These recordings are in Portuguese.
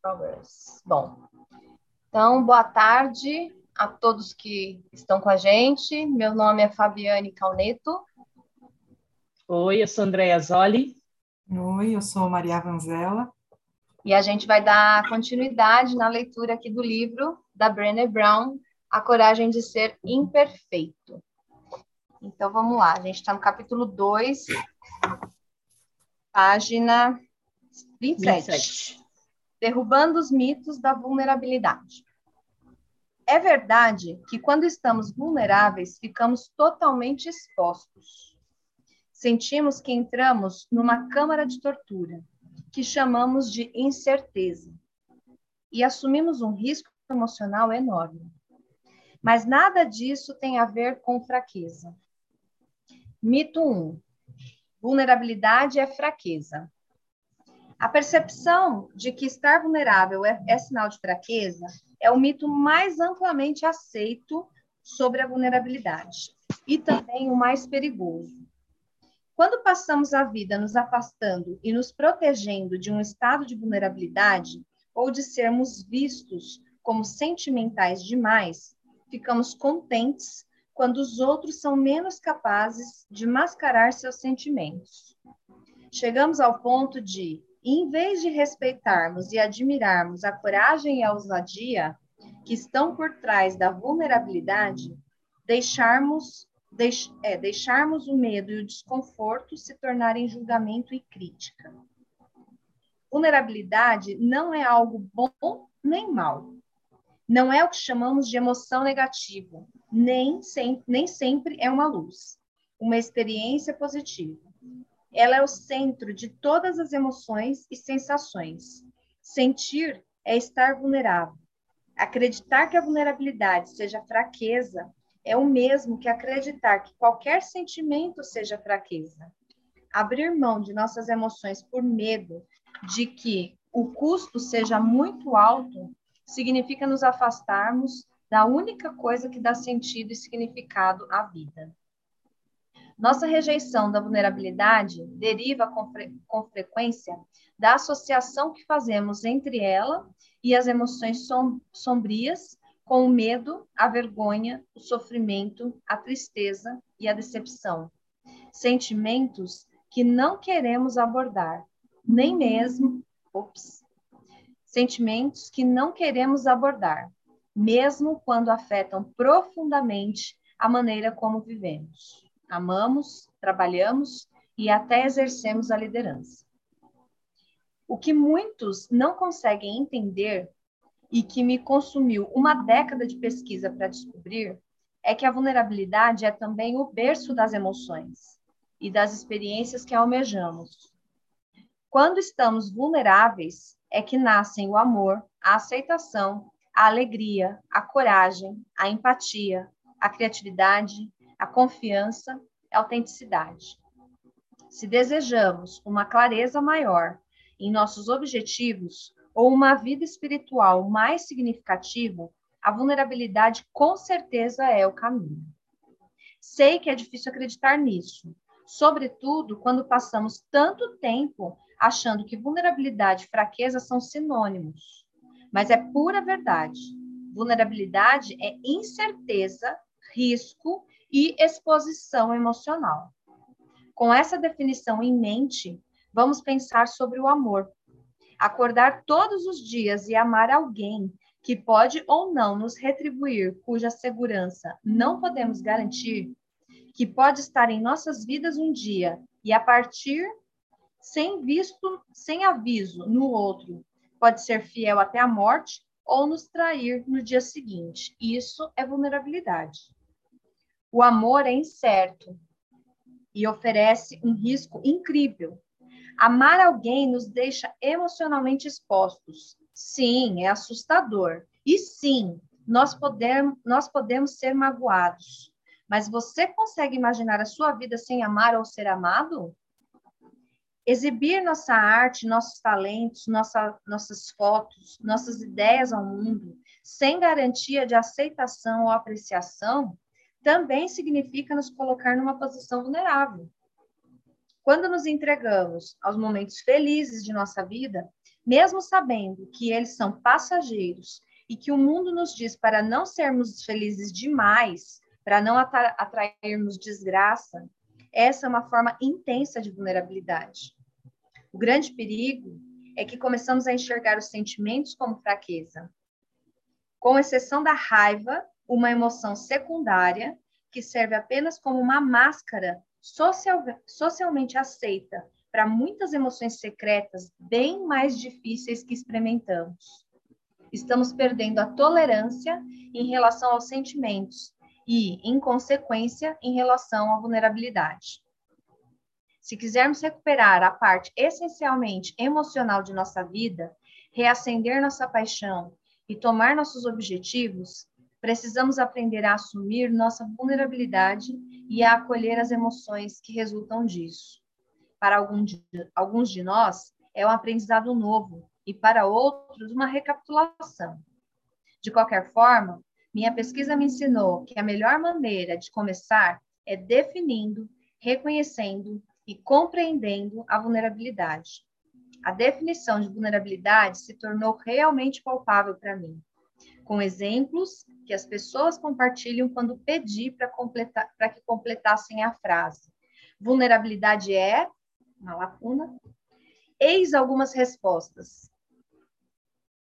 Progress. Bom, então, boa tarde a todos que estão com a gente. Meu nome é Fabiane Calneto. Oi, eu sou Andréa Zoli. Oi, eu sou Maria Vanzella. E a gente vai dar continuidade na leitura aqui do livro da Brené Brown, A Coragem de Ser Imperfeito. Então, vamos lá. A gente está no capítulo 2, página 27. 27. Derrubando os mitos da vulnerabilidade. É verdade que quando estamos vulneráveis, ficamos totalmente expostos. Sentimos que entramos numa câmara de tortura, que chamamos de incerteza, e assumimos um risco emocional enorme. Mas nada disso tem a ver com fraqueza. Mito 1. Vulnerabilidade é fraqueza. A percepção de que estar vulnerável é, é sinal de fraqueza é o mito mais amplamente aceito sobre a vulnerabilidade e também o mais perigoso. Quando passamos a vida nos afastando e nos protegendo de um estado de vulnerabilidade ou de sermos vistos como sentimentais demais, ficamos contentes quando os outros são menos capazes de mascarar seus sentimentos. Chegamos ao ponto de em vez de respeitarmos e admirarmos a coragem e a ousadia que estão por trás da vulnerabilidade, deixarmos, deix, é, deixarmos o medo e o desconforto se tornarem julgamento e crítica. Vulnerabilidade não é algo bom nem mal. Não é o que chamamos de emoção negativa, nem, sem, nem sempre é uma luz, uma experiência positiva. Ela é o centro de todas as emoções e sensações. Sentir é estar vulnerável. Acreditar que a vulnerabilidade seja fraqueza é o mesmo que acreditar que qualquer sentimento seja fraqueza. Abrir mão de nossas emoções por medo de que o custo seja muito alto significa nos afastarmos da única coisa que dá sentido e significado à vida. Nossa rejeição da vulnerabilidade deriva com, fre com frequência da associação que fazemos entre ela e as emoções som sombrias com o medo, a vergonha, o sofrimento, a tristeza e a decepção. Sentimentos que não queremos abordar, nem mesmo, ops, sentimentos que não queremos abordar, mesmo quando afetam profundamente a maneira como vivemos amamos, trabalhamos e até exercemos a liderança. O que muitos não conseguem entender e que me consumiu uma década de pesquisa para descobrir é que a vulnerabilidade é também o berço das emoções e das experiências que almejamos. Quando estamos vulneráveis, é que nascem o amor, a aceitação, a alegria, a coragem, a empatia, a criatividade, a confiança a autenticidade. Se desejamos uma clareza maior em nossos objetivos ou uma vida espiritual mais significativa, a vulnerabilidade com certeza é o caminho. Sei que é difícil acreditar nisso, sobretudo quando passamos tanto tempo achando que vulnerabilidade e fraqueza são sinônimos. Mas é pura verdade. Vulnerabilidade é incerteza, risco e exposição emocional. Com essa definição em mente, vamos pensar sobre o amor. Acordar todos os dias e amar alguém que pode ou não nos retribuir, cuja segurança não podemos garantir, que pode estar em nossas vidas um dia e a partir sem visto, sem aviso no outro, pode ser fiel até a morte ou nos trair no dia seguinte. Isso é vulnerabilidade. O amor é incerto e oferece um risco incrível. Amar alguém nos deixa emocionalmente expostos. Sim, é assustador. E sim, nós podemos, nós podemos ser magoados. Mas você consegue imaginar a sua vida sem amar ou ser amado? Exibir nossa arte, nossos talentos, nossa, nossas fotos, nossas ideias ao mundo, sem garantia de aceitação ou apreciação, também significa nos colocar numa posição vulnerável. Quando nos entregamos aos momentos felizes de nossa vida, mesmo sabendo que eles são passageiros e que o mundo nos diz para não sermos felizes demais, para não atrairmos desgraça, essa é uma forma intensa de vulnerabilidade. O grande perigo é que começamos a enxergar os sentimentos como fraqueza. Com exceção da raiva, uma emoção secundária que serve apenas como uma máscara social, socialmente aceita para muitas emoções secretas bem mais difíceis que experimentamos. Estamos perdendo a tolerância em relação aos sentimentos e, em consequência, em relação à vulnerabilidade. Se quisermos recuperar a parte essencialmente emocional de nossa vida, reacender nossa paixão e tomar nossos objetivos, precisamos aprender a assumir nossa vulnerabilidade e a acolher as emoções que resultam disso. Para alguns de nós, é um aprendizado novo e para outros, uma recapitulação. De qualquer forma, minha pesquisa me ensinou que a melhor maneira de começar é definindo, reconhecendo e compreendendo a vulnerabilidade. A definição de vulnerabilidade se tornou realmente palpável para mim, com exemplos que as pessoas compartilham quando pedi para que completassem a frase. Vulnerabilidade é uma lacuna. Eis algumas respostas.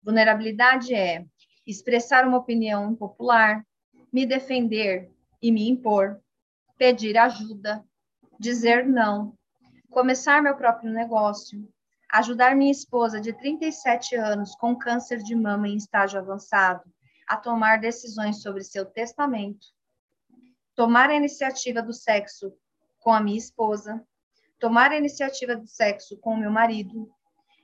Vulnerabilidade é expressar uma opinião impopular, me defender e me impor, pedir ajuda, dizer não, começar meu próprio negócio, ajudar minha esposa de 37 anos com câncer de mama em estágio avançado a tomar decisões sobre seu testamento, tomar a iniciativa do sexo com a minha esposa, tomar a iniciativa do sexo com o meu marido,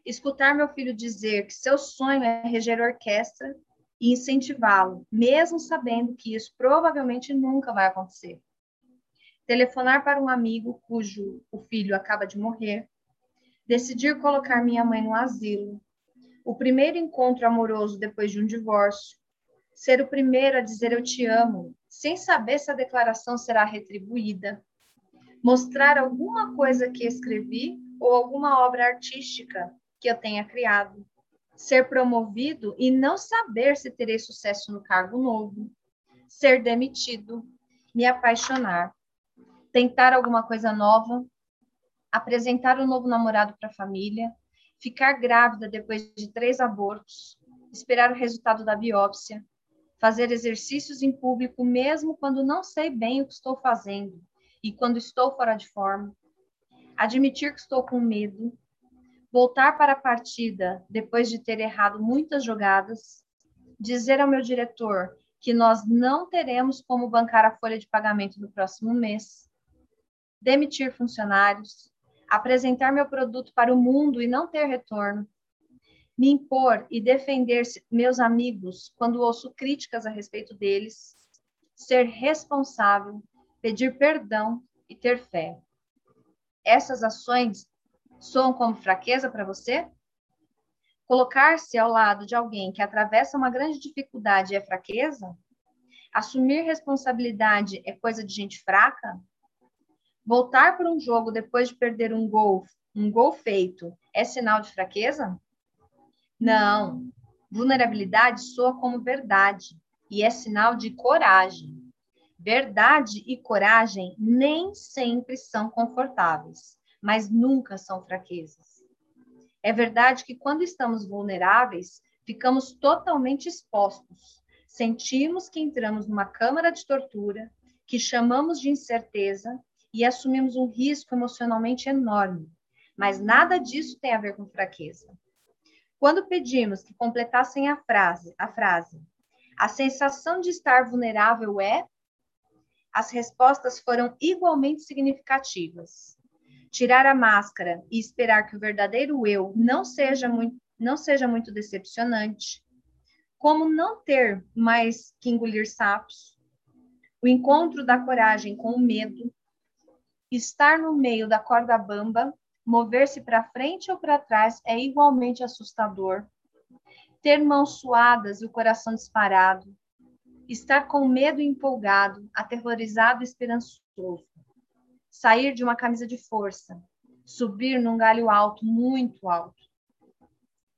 escutar meu filho dizer que seu sonho é reger orquestra e incentivá-lo, mesmo sabendo que isso provavelmente nunca vai acontecer. Telefonar para um amigo cujo o filho acaba de morrer, decidir colocar minha mãe no asilo, o primeiro encontro amoroso depois de um divórcio, ser o primeiro a dizer eu te amo, sem saber se a declaração será retribuída, mostrar alguma coisa que escrevi ou alguma obra artística que eu tenha criado, ser promovido e não saber se terei sucesso no cargo novo, ser demitido, me apaixonar, tentar alguma coisa nova, apresentar um novo namorado para a família, ficar grávida depois de três abortos, esperar o resultado da biópsia, fazer exercícios em público mesmo quando não sei bem o que estou fazendo, e quando estou fora de forma, admitir que estou com medo, voltar para a partida depois de ter errado muitas jogadas, dizer ao meu diretor que nós não teremos como bancar a folha de pagamento do próximo mês, demitir funcionários, apresentar meu produto para o mundo e não ter retorno, me impor e defender meus amigos quando ouço críticas a respeito deles, ser responsável pedir perdão e ter fé. Essas ações soam como fraqueza para você? Colocar-se ao lado de alguém que atravessa uma grande dificuldade é fraqueza? Assumir responsabilidade é coisa de gente fraca? Voltar para um jogo depois de perder um gol, um gol feito, é sinal de fraqueza? Não. Vulnerabilidade soa como verdade e é sinal de coragem. Verdade e coragem nem sempre são confortáveis, mas nunca são fraquezas. É verdade que quando estamos vulneráveis, ficamos totalmente expostos. Sentimos que entramos numa câmara de tortura, que chamamos de incerteza e assumimos um risco emocionalmente enorme. Mas nada disso tem a ver com fraqueza. Quando pedimos que completassem a frase, a frase, a sensação de estar vulnerável é as respostas foram igualmente significativas. Tirar a máscara e esperar que o verdadeiro eu não seja muito, não seja muito decepcionante. Como não ter mais que engolir sapos. O encontro da coragem com o medo. Estar no meio da corda bamba, mover-se para frente ou para trás é igualmente assustador. Ter mãos suadas e o coração disparado estar com medo empolgado, aterrorizado e esperançoso, sair de uma camisa de força, subir num galho alto, muito alto.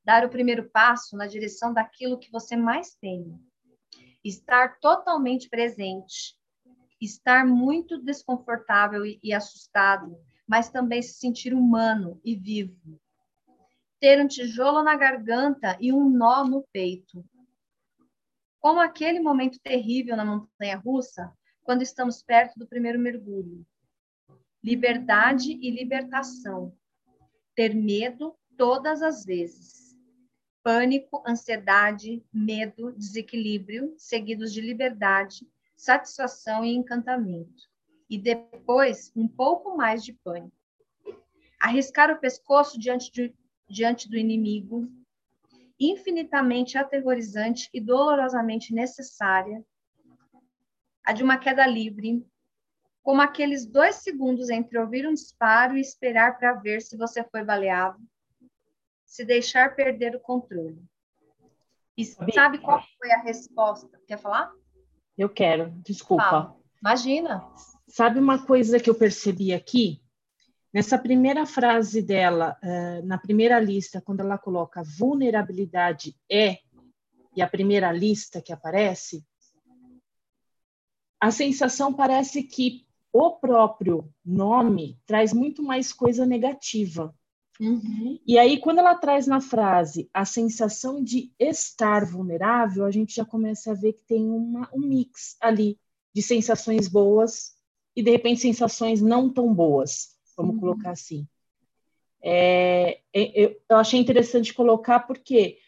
Dar o primeiro passo na direção daquilo que você mais teme. Estar totalmente presente. Estar muito desconfortável e, e assustado, mas também se sentir humano e vivo. Ter um tijolo na garganta e um nó no peito. Como aquele momento terrível na montanha russa, quando estamos perto do primeiro mergulho liberdade e libertação. Ter medo todas as vezes. Pânico, ansiedade, medo, desequilíbrio, seguidos de liberdade, satisfação e encantamento. E depois, um pouco mais de pânico. Arriscar o pescoço diante, de, diante do inimigo, infinitamente aterrorizante e dolorosamente necessária, a de uma queda livre, como aqueles dois segundos entre ouvir um disparo e esperar para ver se você foi baleado, se deixar perder o controle. E sabe qual foi a resposta? Quer falar? Eu quero, desculpa. Fala. Imagina. Sabe uma coisa que eu percebi aqui? Nessa primeira frase dela, uh, na primeira lista, quando ela coloca vulnerabilidade é, e a primeira lista que aparece, a sensação parece que o próprio nome traz muito mais coisa negativa. Uhum. E aí, quando ela traz na frase a sensação de estar vulnerável, a gente já começa a ver que tem uma, um mix ali de sensações boas e, de repente, sensações não tão boas, vamos uhum. colocar assim. É, é, eu achei interessante colocar porque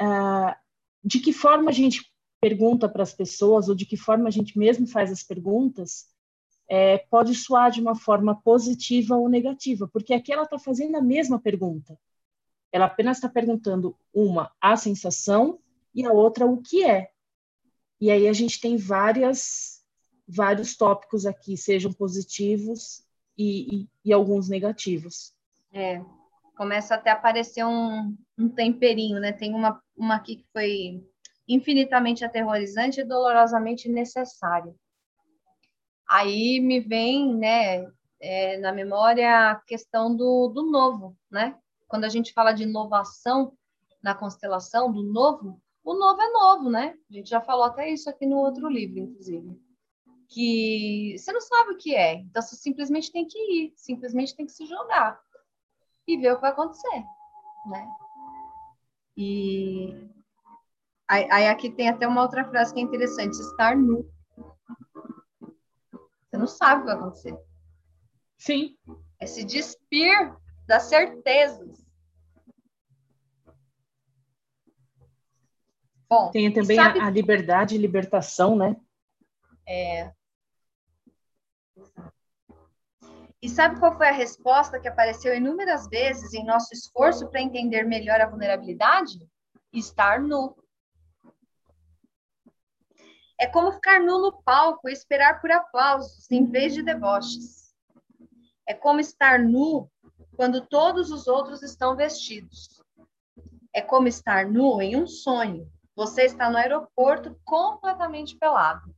uh, de que forma a gente pergunta para as pessoas ou de que forma a gente mesmo faz as perguntas é, pode soar de uma forma positiva ou negativa, porque aqui ela está fazendo a mesma pergunta. Ela apenas está perguntando uma a sensação e a outra o que é. E aí a gente tem várias, vários tópicos aqui, sejam positivos e, e, e alguns negativos. É, começa até a aparecer um, um temperinho, né? Tem uma, uma aqui que foi infinitamente aterrorizante e dolorosamente necessária. Aí me vem, né, é, na memória a questão do, do novo, né? Quando a gente fala de inovação na constelação, do novo, o novo é novo, né? A gente já falou até isso aqui no outro livro, inclusive. Que você não sabe o que é, então você simplesmente tem que ir, simplesmente tem que se jogar e ver o que vai acontecer, né? E aí, aí aqui tem até uma outra frase que é interessante: estar nu você não sabe o que vai acontecer. Sim. É se despir das certezas. Bom, Tem também sabe... a, liberdade e libertação, né? É. E sabe qual foi a resposta que apareceu inúmeras vezes em nosso esforço para entender melhor a vulnerabilidade? Estar nu. É como ficar nu no palco e esperar por aplausos, em vez de deboches. É como estar nu quando todos os outros estão vestidos. É como estar nu em um sonho. Você está no aeroporto completamente pelado.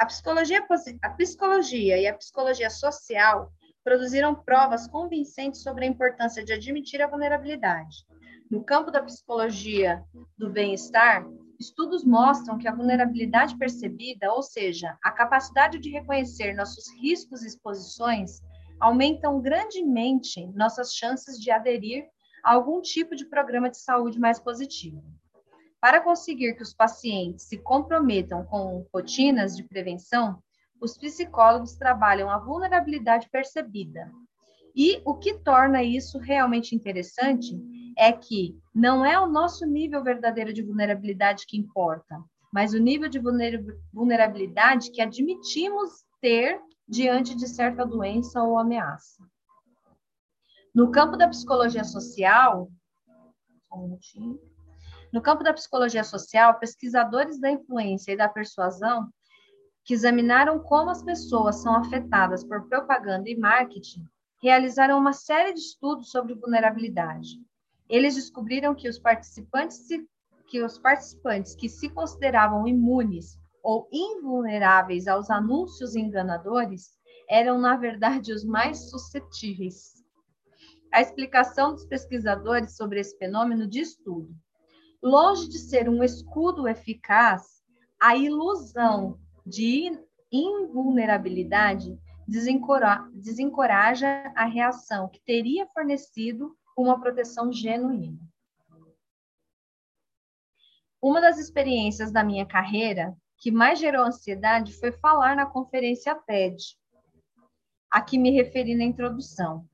A psicologia, a psicologia e a psicologia social produziram provas convincentes sobre a importância de admitir a vulnerabilidade. No campo da psicologia do bem-estar, Estudos mostram que a vulnerabilidade percebida, ou seja, a capacidade de reconhecer nossos riscos e exposições, aumentam grandemente nossas chances de aderir a algum tipo de programa de saúde mais positivo. Para conseguir que os pacientes se comprometam com rotinas de prevenção, os psicólogos trabalham a vulnerabilidade percebida. E o que torna isso realmente interessante é que não é o nosso nível verdadeiro de vulnerabilidade que importa, mas o nível de vulnerabilidade que admitimos ter diante de certa doença ou ameaça. No campo da psicologia social, um no campo da psicologia social, pesquisadores da influência e da persuasão que examinaram como as pessoas são afetadas por propaganda e marketing realizaram uma série de estudos sobre vulnerabilidade. Eles descobriram que os participantes que os participantes que se consideravam imunes ou invulneráveis aos anúncios enganadores eram, na verdade, os mais suscetíveis. A explicação dos pesquisadores sobre esse fenômeno diz tudo. Longe de ser um escudo eficaz, a ilusão de invulnerabilidade desencoraja a reação que teria fornecido uma proteção genuína. Uma das experiências da minha carreira que mais gerou ansiedade foi falar na conferência TED, a que me referi na introdução.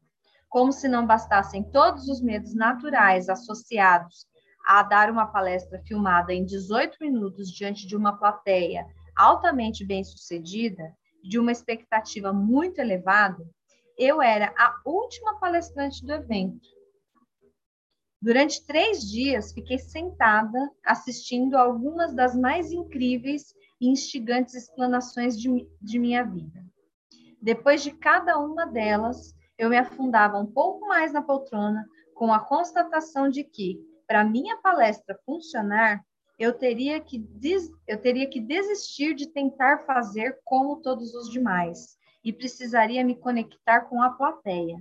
Como se não bastassem todos os medos naturais associados a dar uma palestra filmada em 18 minutos diante de uma plateia altamente bem-sucedida, de uma expectativa muito elevada, eu era a última palestrante do evento. Durante três dias, fiquei sentada assistindo algumas das mais incríveis e instigantes explanações de, de minha vida. Depois de cada uma delas, eu me afundava um pouco mais na poltrona com a constatação de que, para minha palestra funcionar, eu teria, que des, eu teria que desistir de tentar fazer como todos os demais e precisaria me conectar com a plateia.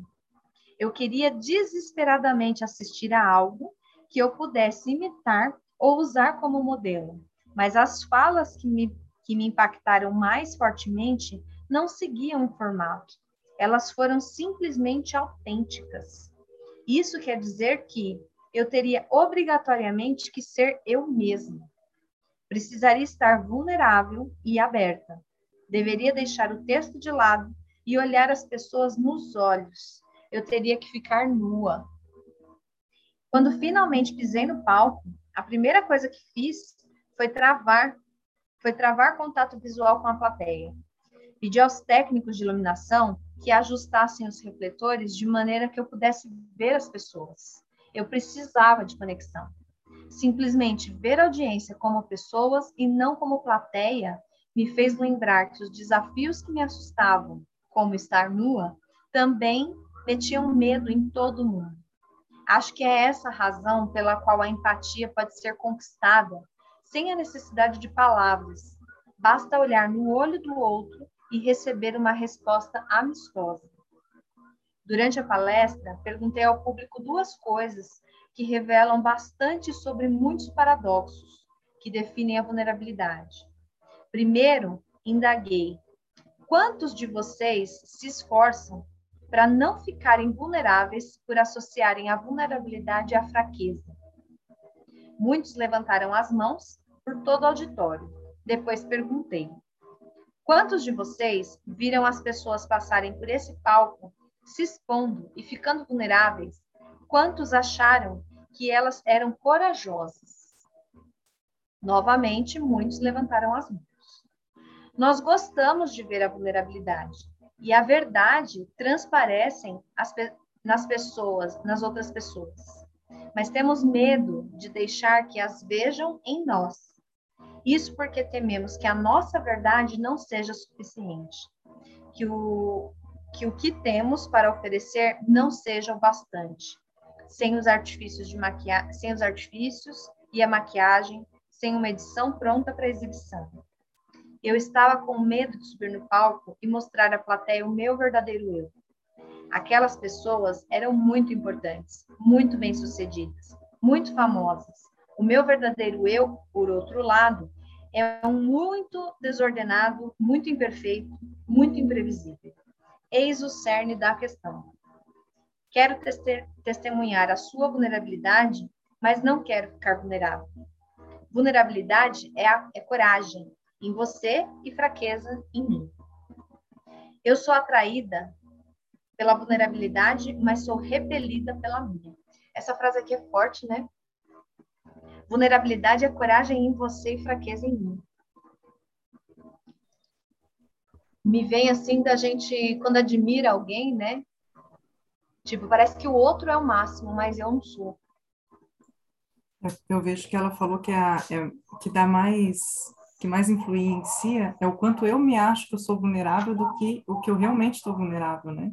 Eu queria desesperadamente assistir a algo que eu pudesse imitar ou usar como modelo, mas as falas que me, que me impactaram mais fortemente não seguiam o formato. Elas foram simplesmente autênticas. Isso quer dizer que eu teria obrigatoriamente que ser eu mesma. Precisaria estar vulnerável e aberta. Deveria deixar o texto de lado e olhar as pessoas nos olhos. Eu teria que ficar nua. Quando finalmente pisei no palco, a primeira coisa que fiz foi travar, foi travar contato visual com a plateia. Pedi aos técnicos de iluminação que ajustassem os refletores de maneira que eu pudesse ver as pessoas. Eu precisava de conexão. Simplesmente ver a audiência como pessoas e não como plateia me fez lembrar que os desafios que me assustavam, como estar nua, também metiam medo em todo mundo. Acho que é essa a razão pela qual a empatia pode ser conquistada sem a necessidade de palavras. Basta olhar no olho do outro e receber uma resposta amistosa. Durante a palestra, perguntei ao público duas coisas que revelam bastante sobre muitos paradoxos que definem a vulnerabilidade. Primeiro, indaguei: quantos de vocês se esforçam para não ficarem vulneráveis por associarem a vulnerabilidade à fraqueza? Muitos levantaram as mãos por todo o auditório. Depois perguntei: Quantos de vocês viram as pessoas passarem por esse palco, se expondo e ficando vulneráveis? Quantos acharam que elas eram corajosas? Novamente, muitos levantaram as mãos. Nós gostamos de ver a vulnerabilidade e a verdade transparecem nas pessoas, nas outras pessoas. Mas temos medo de deixar que as vejam em nós isso porque tememos que a nossa verdade não seja suficiente, que o que o que temos para oferecer não seja o bastante, sem os artifícios de maquiagem, sem os artifícios e a maquiagem, sem uma edição pronta para exibição. Eu estava com medo de subir no palco e mostrar à plateia o meu verdadeiro eu. Aquelas pessoas eram muito importantes, muito bem-sucedidas, muito famosas. O meu verdadeiro eu, por outro lado, é um muito desordenado, muito imperfeito, muito imprevisível. Eis o cerne da questão. Quero testemunhar a sua vulnerabilidade, mas não quero ficar vulnerável. Vulnerabilidade é, a, é coragem em você e fraqueza em mim. Eu sou atraída pela vulnerabilidade, mas sou repelida pela minha. Essa frase aqui é forte, né? Vulnerabilidade é coragem em você e fraqueza em mim. Me vem assim da gente, quando admira alguém, né? Tipo, parece que o outro é o máximo, mas eu não sou. É, eu vejo que ela falou que, a, é, que dá mais, que mais influencia é o quanto eu me acho que eu sou vulnerável do que o que eu realmente estou vulnerável, né?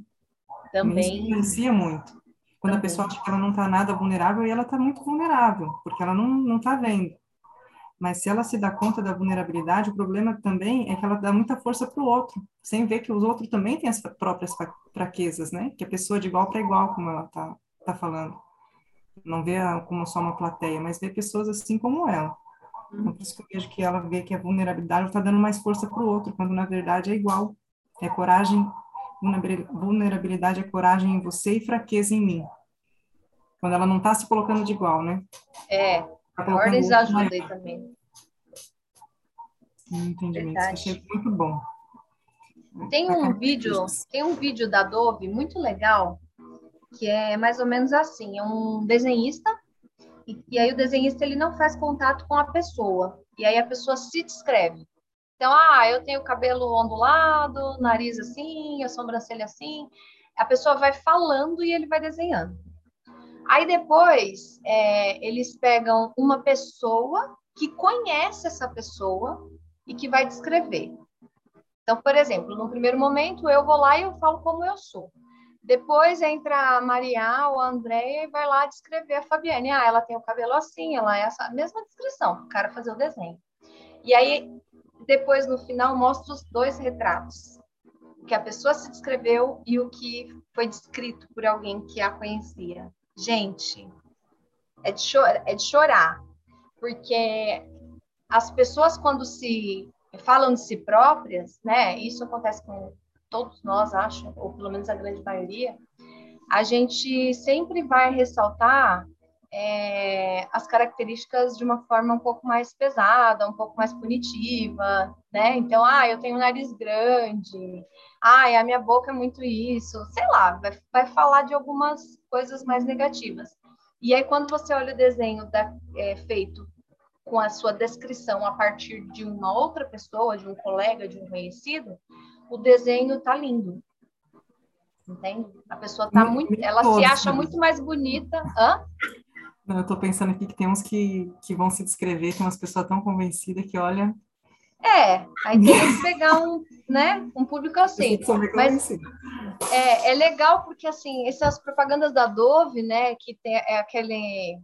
Também. Isso influencia muito. Quando a pessoa acha que ela não está nada vulnerável, e ela está muito vulnerável, porque ela não está vendo. Mas se ela se dá conta da vulnerabilidade, o problema também é que ela dá muita força para o outro, sem ver que os outros também têm as próprias fraquezas, né? Que a pessoa de igual para igual, como ela tá, tá falando. Não vê como só uma plateia, mas vê pessoas assim como ela. Então, por isso que eu vejo que ela vê que a vulnerabilidade está dando mais força para o outro, quando na verdade é igual. É coragem, vulnerabilidade é coragem em você e fraqueza em mim. Quando ela não está se colocando de igual, né? É, ordens ajuda aí também. Entendimento, achei muito bom. Tem um vídeo, tem um vídeo da Dove muito legal, que é mais ou menos assim, é um desenhista e, e, aí o desenhista ele não faz contato com a pessoa. E aí a pessoa se descreve. Então, ah, eu tenho cabelo ondulado, nariz assim, a sobrancelha assim. A pessoa vai falando e ele vai desenhando. Aí depois é, eles pegam uma pessoa que conhece essa pessoa e que vai descrever. Então, por exemplo, no primeiro momento eu vou lá e eu falo como eu sou. Depois entra a Maria ou a Andréia e vai lá descrever a Fabiane. Ah, ela tem o cabelo assim, ela é essa mesma descrição, o cara fazer o desenho. E aí, depois no final, mostra os dois retratos. O que a pessoa se descreveu e o que foi descrito por alguém que a conhecia. Gente, é de, chorar, é de chorar, porque as pessoas, quando se falam de si próprias, né? Isso acontece com todos nós, acho, ou pelo menos a grande maioria, a gente sempre vai ressaltar é, as características de uma forma um pouco mais pesada, um pouco mais punitiva, né? Então, ah, eu tenho um nariz grande, ah, a minha boca é muito isso, sei lá, vai, vai falar de algumas coisas mais negativas. E aí, quando você olha o desenho da, é, feito com a sua descrição a partir de uma outra pessoa, de um colega, de um conhecido, o desenho tá lindo. Entende? A pessoa tá muito, ela se acha muito mais bonita. Hã? Não, eu tô pensando aqui que tem uns que, que vão se descrever, tem umas pessoas tão convencidas que olha. É, aí tem que pegar um, né, um público assim. Mas é, é legal porque assim, essas propagandas da Dove, né, que tem é aquele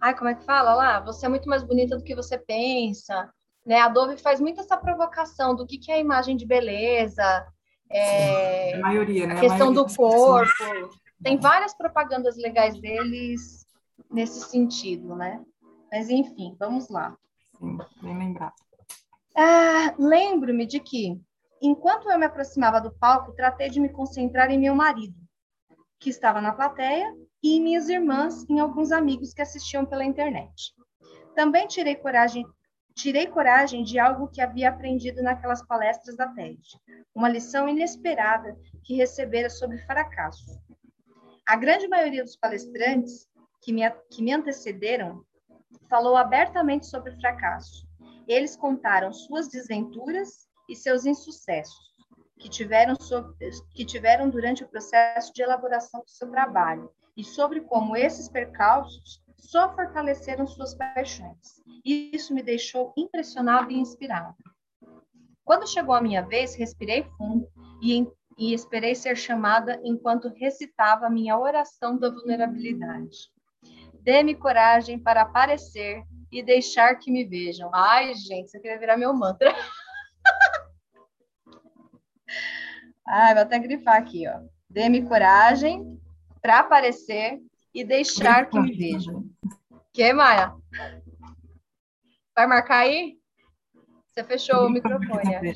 Ai, como é que fala lá? Você é muito mais bonita do que você pensa. Né? A Dove faz muito essa provocação do que, que é a imagem de beleza, é, a maioria, né? A questão a do corpo. Tem várias propagandas legais deles nesse sentido, né? Mas enfim, vamos lá. Sim, bem lembrado. Ah, Lembro-me de que, enquanto eu me aproximava do palco, tratei de me concentrar em meu marido, que estava na plateia e minhas irmãs e alguns amigos que assistiam pela internet. Também tirei coragem, tirei coragem de algo que havia aprendido naquelas palestras da TED, uma lição inesperada que recebera sobre fracasso. A grande maioria dos palestrantes que me, que me antecederam falou abertamente sobre fracasso. Eles contaram suas desventuras e seus insucessos que tiveram, que tiveram durante o processo de elaboração do seu trabalho e sobre como esses percalços só fortaleceram suas paixões. Isso me deixou impressionado e inspirado. Quando chegou a minha vez, respirei fundo e, e esperei ser chamada enquanto recitava minha oração da vulnerabilidade. Dê-me coragem para aparecer e deixar que me vejam. Ai, gente, você queria virar meu mantra. Ai, vou até grifar aqui, ó. Dê-me coragem para aparecer e deixar que me vejam. Que, Maia? Vai marcar aí? Você fechou o microfone.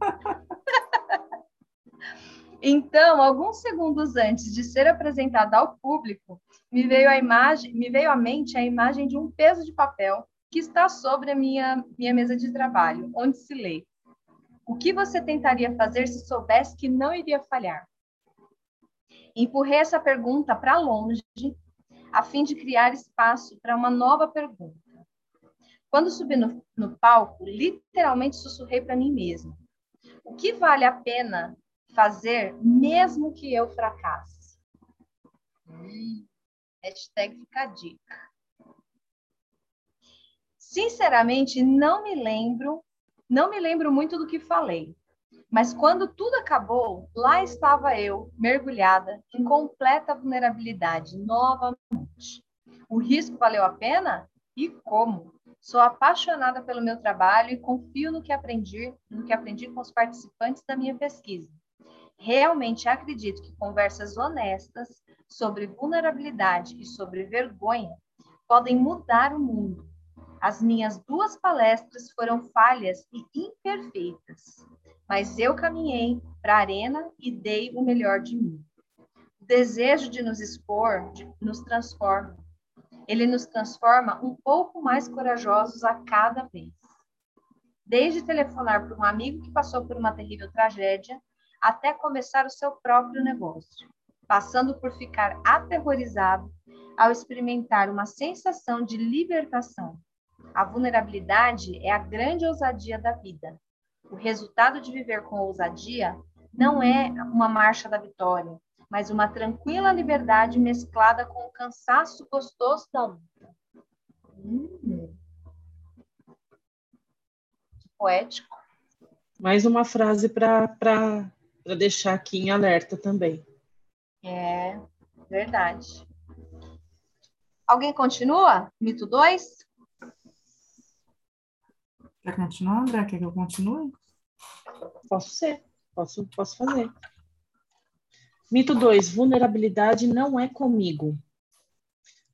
então, alguns segundos antes de ser apresentada ao público, me veio a imagem, me veio à mente a imagem de um peso de papel que está sobre a minha, minha mesa de trabalho, onde se lê: O que você tentaria fazer se soubesse que não iria falhar? Empurrei essa pergunta para longe, a fim de criar espaço para uma nova pergunta. Quando subi no, no palco, literalmente sussurrei para mim mesma: o que vale a pena fazer mesmo que eu fracasse? Hum, hashtag fica a dica. Sinceramente, não me lembro, não me lembro muito do que falei. Mas quando tudo acabou, lá estava eu, mergulhada em completa vulnerabilidade novamente. O risco valeu a pena? E como? Sou apaixonada pelo meu trabalho e confio no que aprendi, no que aprendi com os participantes da minha pesquisa. Realmente acredito que conversas honestas sobre vulnerabilidade e sobre vergonha podem mudar o mundo. As minhas duas palestras foram falhas e imperfeitas, mas eu caminhei para a arena e dei o melhor de mim. O desejo de nos expor de, nos transforma. Ele nos transforma um pouco mais corajosos a cada vez. Desde telefonar para um amigo que passou por uma terrível tragédia, até começar o seu próprio negócio, passando por ficar aterrorizado ao experimentar uma sensação de libertação. A vulnerabilidade é a grande ousadia da vida. O resultado de viver com ousadia não é uma marcha da vitória, mas uma tranquila liberdade mesclada com o cansaço gostoso da luta. Hum. Poético. Mais uma frase para deixar aqui em alerta também. É, verdade. Alguém continua? Mito 2? Quer continuar, André? Quer que eu continue? Posso ser. Posso, posso fazer. Mito 2. Vulnerabilidade não é comigo.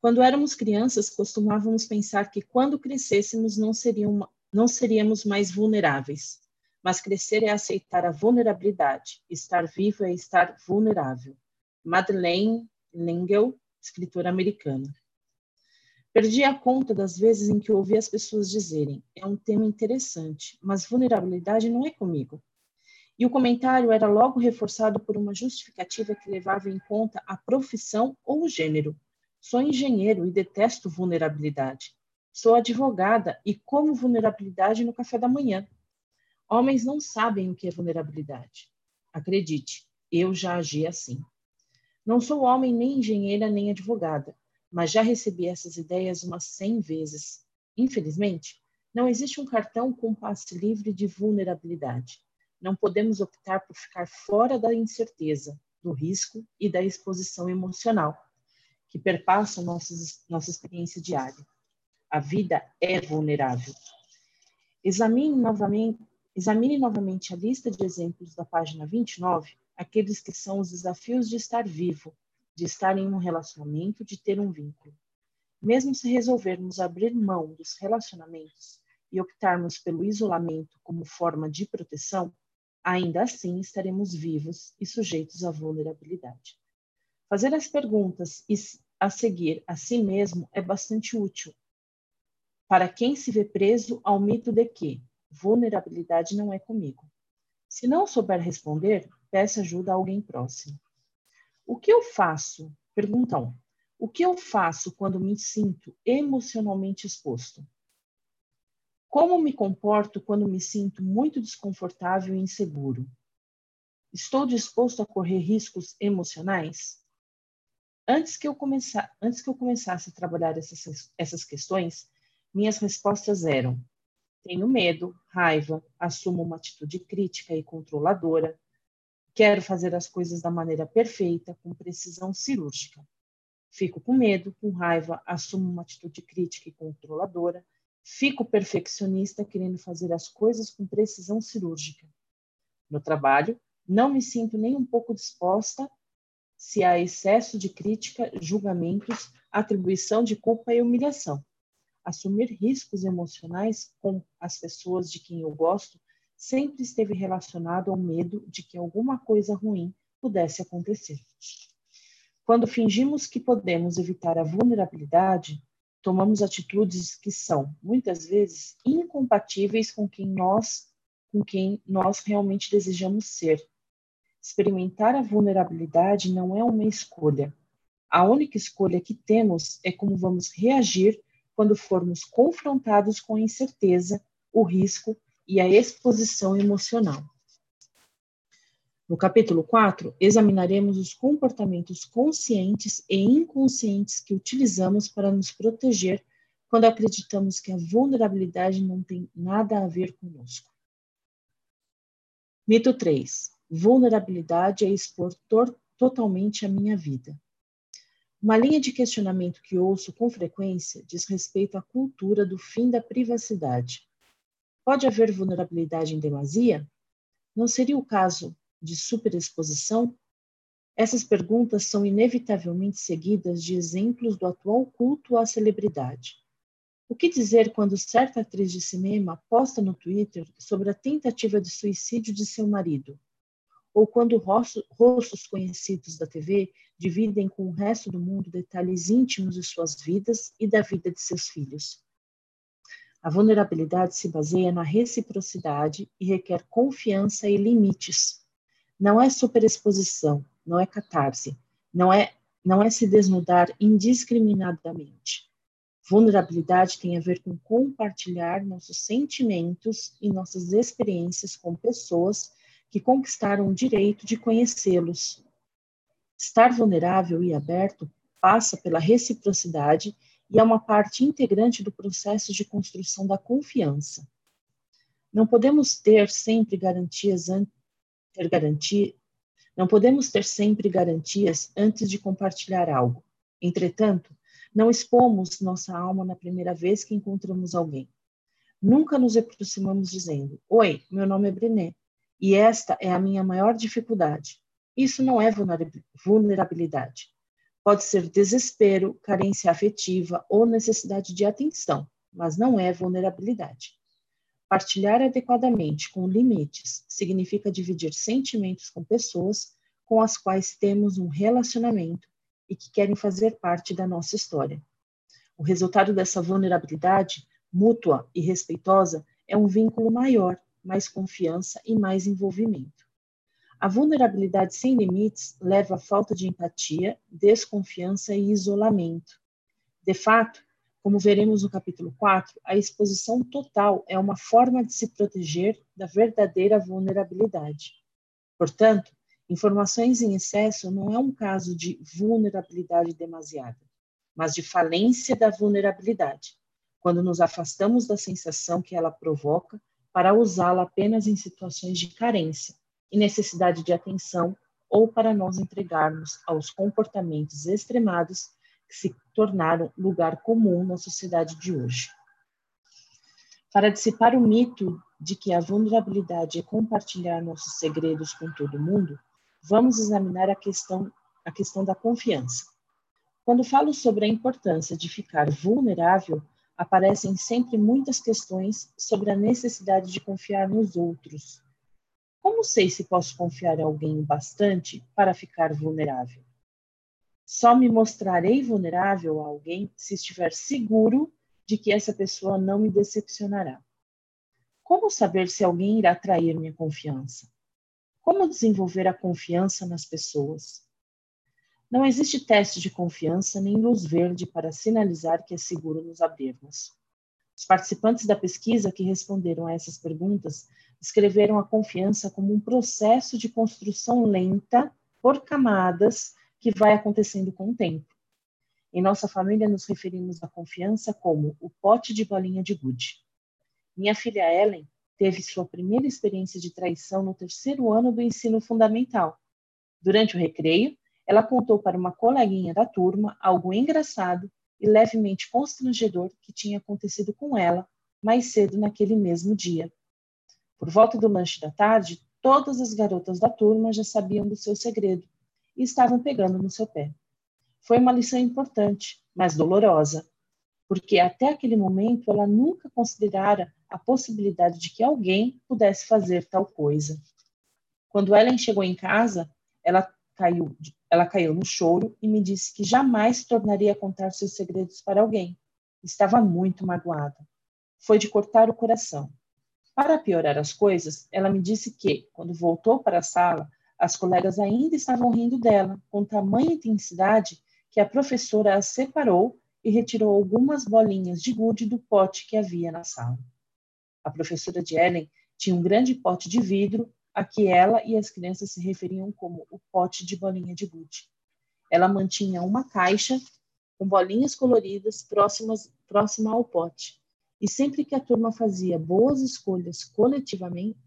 Quando éramos crianças, costumávamos pensar que quando crescêssemos não, seriam, não seríamos mais vulneráveis. Mas crescer é aceitar a vulnerabilidade. Estar vivo é estar vulnerável. Madeleine L'Engle, escritora americana. Perdi a conta das vezes em que ouvi as pessoas dizerem: é um tema interessante, mas vulnerabilidade não é comigo. E o comentário era logo reforçado por uma justificativa que levava em conta a profissão ou o gênero. Sou engenheiro e detesto vulnerabilidade. Sou advogada e como vulnerabilidade no café da manhã. Homens não sabem o que é vulnerabilidade. Acredite, eu já agi assim. Não sou homem nem engenheira nem advogada mas já recebi essas ideias umas 100 vezes. Infelizmente, não existe um cartão com passe livre de vulnerabilidade. Não podemos optar por ficar fora da incerteza, do risco e da exposição emocional que perpassam nossas, nossa experiência diária. A vida é vulnerável. Examine novamente, examine novamente a lista de exemplos da página 29, aqueles que são os desafios de estar vivo, de estar em um relacionamento, de ter um vínculo. Mesmo se resolvermos abrir mão dos relacionamentos e optarmos pelo isolamento como forma de proteção, ainda assim estaremos vivos e sujeitos à vulnerabilidade. Fazer as perguntas e a seguir a si mesmo é bastante útil para quem se vê preso ao mito de que vulnerabilidade não é comigo. Se não souber responder, peça ajuda a alguém próximo. O que eu faço? Pergunta 1. O que eu faço quando me sinto emocionalmente exposto? Como me comporto quando me sinto muito desconfortável e inseguro? Estou disposto a correr riscos emocionais? Antes que eu, antes que eu começasse a trabalhar essas, essas questões, minhas respostas eram: tenho medo, raiva, assumo uma atitude crítica e controladora, Quero fazer as coisas da maneira perfeita, com precisão cirúrgica. Fico com medo, com raiva, assumo uma atitude crítica e controladora. Fico perfeccionista, querendo fazer as coisas com precisão cirúrgica. No trabalho, não me sinto nem um pouco disposta se há excesso de crítica, julgamentos, atribuição de culpa e humilhação. Assumir riscos emocionais com as pessoas de quem eu gosto sempre esteve relacionado ao medo de que alguma coisa ruim pudesse acontecer. Quando fingimos que podemos evitar a vulnerabilidade, tomamos atitudes que são muitas vezes incompatíveis com quem nós com quem nós realmente desejamos ser. Experimentar a vulnerabilidade não é uma escolha. A única escolha que temos é como vamos reagir quando formos confrontados com a incerteza, o risco e a exposição emocional. No capítulo 4, examinaremos os comportamentos conscientes e inconscientes que utilizamos para nos proteger quando acreditamos que a vulnerabilidade não tem nada a ver conosco. Mito 3. Vulnerabilidade é expor totalmente a minha vida. Uma linha de questionamento que ouço com frequência diz respeito à cultura do fim da privacidade. Pode haver vulnerabilidade em demasia? Não seria o caso de superexposição? Essas perguntas são inevitavelmente seguidas de exemplos do atual culto à celebridade. O que dizer quando certa atriz de cinema posta no Twitter sobre a tentativa de suicídio de seu marido? Ou quando rostos conhecidos da TV dividem com o resto do mundo detalhes íntimos de suas vidas e da vida de seus filhos? A vulnerabilidade se baseia na reciprocidade e requer confiança e limites. Não é superexposição, não é catarse, não é, não é se desnudar indiscriminadamente. Vulnerabilidade tem a ver com compartilhar nossos sentimentos e nossas experiências com pessoas que conquistaram o direito de conhecê-los. Estar vulnerável e aberto passa pela reciprocidade e é uma parte integrante do processo de construção da confiança. Não podemos ter sempre garantias ter garantia, não podemos ter sempre garantias antes de compartilhar algo. Entretanto, não expomos nossa alma na primeira vez que encontramos alguém. Nunca nos aproximamos dizendo: Oi, meu nome é Brené e esta é a minha maior dificuldade. Isso não é vulnerabilidade. Pode ser desespero, carência afetiva ou necessidade de atenção, mas não é vulnerabilidade. Partilhar adequadamente com limites significa dividir sentimentos com pessoas com as quais temos um relacionamento e que querem fazer parte da nossa história. O resultado dessa vulnerabilidade, mútua e respeitosa, é um vínculo maior, mais confiança e mais envolvimento. A vulnerabilidade sem limites leva à falta de empatia, desconfiança e isolamento. De fato, como veremos no capítulo 4, a exposição total é uma forma de se proteger da verdadeira vulnerabilidade. Portanto, Informações em excesso não é um caso de vulnerabilidade demasiada, mas de falência da vulnerabilidade, quando nos afastamos da sensação que ela provoca para usá-la apenas em situações de carência e necessidade de atenção ou para nos entregarmos aos comportamentos extremados que se tornaram lugar comum na sociedade de hoje. Para dissipar o mito de que a vulnerabilidade é compartilhar nossos segredos com todo mundo, vamos examinar a questão, a questão da confiança. Quando falo sobre a importância de ficar vulnerável, aparecem sempre muitas questões sobre a necessidade de confiar nos outros. Como sei se posso confiar em alguém bastante para ficar vulnerável? Só me mostrarei vulnerável a alguém se estiver seguro de que essa pessoa não me decepcionará. Como saber se alguém irá trair minha confiança? Como desenvolver a confiança nas pessoas? Não existe teste de confiança nem luz verde para sinalizar que é seguro nos abrirmos. Os participantes da pesquisa que responderam a essas perguntas descreveram a confiança como um processo de construção lenta, por camadas, que vai acontecendo com o tempo. Em nossa família, nos referimos à confiança como o pote de bolinha de gude. Minha filha Ellen teve sua primeira experiência de traição no terceiro ano do ensino fundamental. Durante o recreio, ela contou para uma coleguinha da turma algo engraçado e levemente constrangedor que tinha acontecido com ela mais cedo naquele mesmo dia. Por volta do lanche da tarde, todas as garotas da turma já sabiam do seu segredo e estavam pegando no seu pé. Foi uma lição importante, mas dolorosa, porque até aquele momento ela nunca considerara a possibilidade de que alguém pudesse fazer tal coisa. Quando Ellen chegou em casa, ela caiu, ela caiu no choro e me disse que jamais tornaria a contar seus segredos para alguém. Estava muito magoada. Foi de cortar o coração. Para piorar as coisas, ela me disse que, quando voltou para a sala, as colegas ainda estavam rindo dela, com tamanha intensidade que a professora a separou e retirou algumas bolinhas de gude do pote que havia na sala. A professora de Ellen tinha um grande pote de vidro a que ela e as crianças se referiam como o pote de bolinha de gude. Ela mantinha uma caixa com bolinhas coloridas próximas, próxima ao pote. E sempre que a turma fazia boas escolhas coletivamente,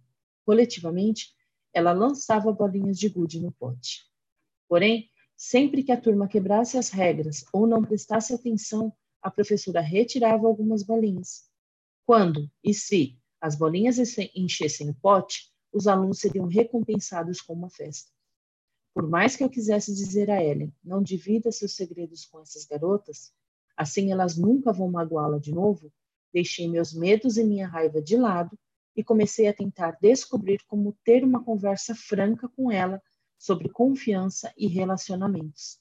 coletivamente ela lançava bolinhas de gude no pote. Porém, Sempre que a turma quebrasse as regras ou não prestasse atenção, a professora retirava algumas bolinhas. Quando e se as bolinhas enchessem o pote, os alunos seriam recompensados com uma festa. Por mais que eu quisesse dizer a Ellen, não divida seus segredos com essas garotas, assim elas nunca vão magoá-la de novo, deixei meus medos e minha raiva de lado e comecei a tentar descobrir como ter uma conversa franca com ela sobre confiança e relacionamentos.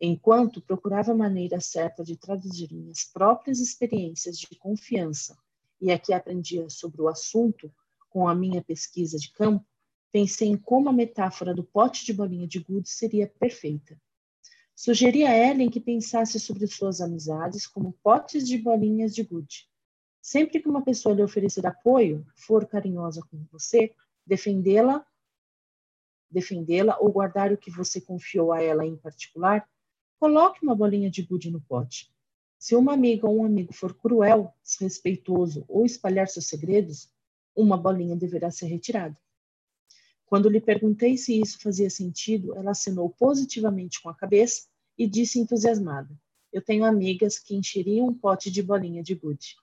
Enquanto procurava a maneira certa de traduzir minhas próprias experiências de confiança e a que aprendia sobre o assunto com a minha pesquisa de campo, pensei em como a metáfora do pote de bolinha de gude seria perfeita. Sugeri a Ellen que pensasse sobre suas amizades como potes de bolinhas de gude. Sempre que uma pessoa lhe oferecer apoio, for carinhosa com você, defendê-la, defendê-la ou guardar o que você confiou a ela em particular, coloque uma bolinha de gude no pote. Se uma amiga ou um amigo for cruel, desrespeitoso ou espalhar seus segredos, uma bolinha deverá ser retirada. Quando lhe perguntei se isso fazia sentido, ela assinou positivamente com a cabeça e disse entusiasmada: Eu tenho amigas que encheriam um pote de bolinha de gude.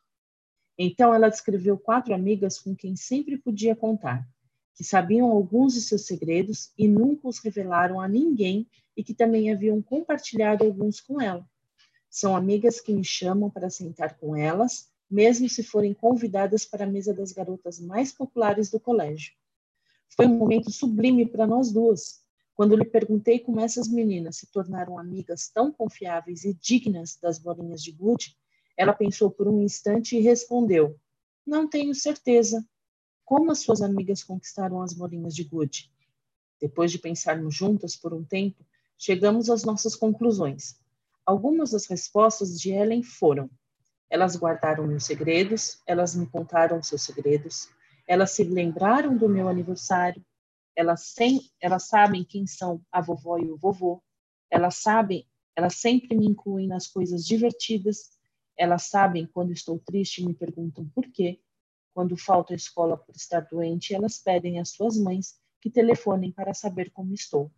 Então ela descreveu quatro amigas com quem sempre podia contar, que sabiam alguns de seus segredos e nunca os revelaram a ninguém e que também haviam compartilhado alguns com ela. São amigas que me chamam para sentar com elas, mesmo se forem convidadas para a mesa das garotas mais populares do colégio. Foi um momento sublime para nós duas. Quando lhe perguntei como essas meninas se tornaram amigas tão confiáveis e dignas das bolinhas de gude, ela pensou por um instante e respondeu: Não tenho certeza. Como as suas amigas conquistaram as bolinhas de gude? Depois de pensarmos juntas por um tempo, chegamos às nossas conclusões. Algumas das respostas de Ellen foram: elas guardaram meus segredos, elas me contaram seus segredos, elas se lembraram do meu aniversário, elas, sem, elas sabem quem são a vovó e o vovô, elas sabem, elas sempre me incluem nas coisas divertidas, elas sabem quando estou triste e me perguntam por quê. Quando falto à escola por estar doente, elas pedem às suas mães que telefonem para saber como estou.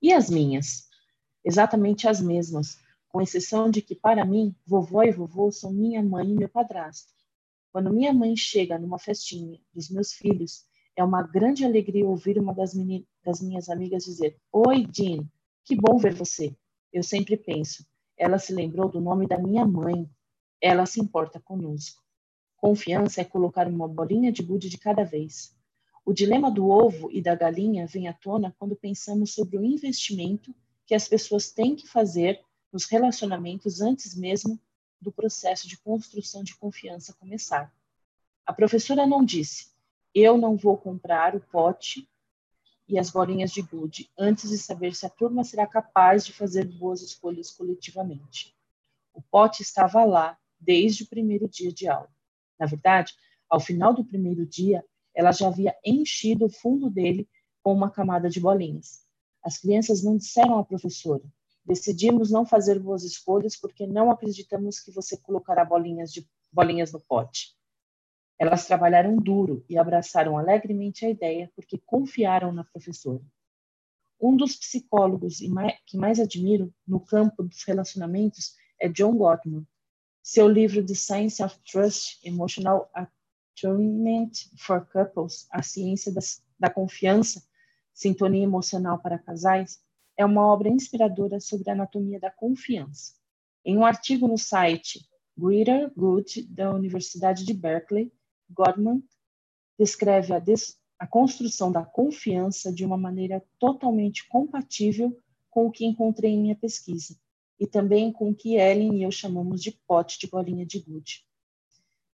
E as minhas? Exatamente as mesmas, com exceção de que, para mim, vovó e vovô são minha mãe e meu padrasto. Quando minha mãe chega numa festinha dos meus filhos, é uma grande alegria ouvir uma das, das minhas amigas dizer: Oi, Jean, que bom ver você. Eu sempre penso, ela se lembrou do nome da minha mãe. Ela se importa conosco. Confiança é colocar uma bolinha de gude de cada vez. O dilema do ovo e da galinha vem à tona quando pensamos sobre o investimento que as pessoas têm que fazer nos relacionamentos antes mesmo do processo de construção de confiança começar. A professora não disse: eu não vou comprar o pote e as bolinhas de gude antes de saber se a turma será capaz de fazer boas escolhas coletivamente. O pote estava lá desde o primeiro dia de aula. Na verdade, ao final do primeiro dia, ela já havia enchido o fundo dele com uma camada de bolinhas. As crianças não disseram à professora: Decidimos não fazer boas escolhas porque não acreditamos que você colocará bolinhas, de, bolinhas no pote. Elas trabalharam duro e abraçaram alegremente a ideia porque confiaram na professora. Um dos psicólogos que mais admiro no campo dos relacionamentos é John Gottman. Seu livro The Science of Trust, Emotional Attunement for Couples, A Ciência da Confiança, Sintonia Emocional para Casais, é uma obra inspiradora sobre a anatomia da confiança. Em um artigo no site Greater Good da Universidade de Berkeley, Gottman descreve a, des a construção da confiança de uma maneira totalmente compatível com o que encontrei em minha pesquisa e também com o que Ellen e eu chamamos de pote de bolinha de gude.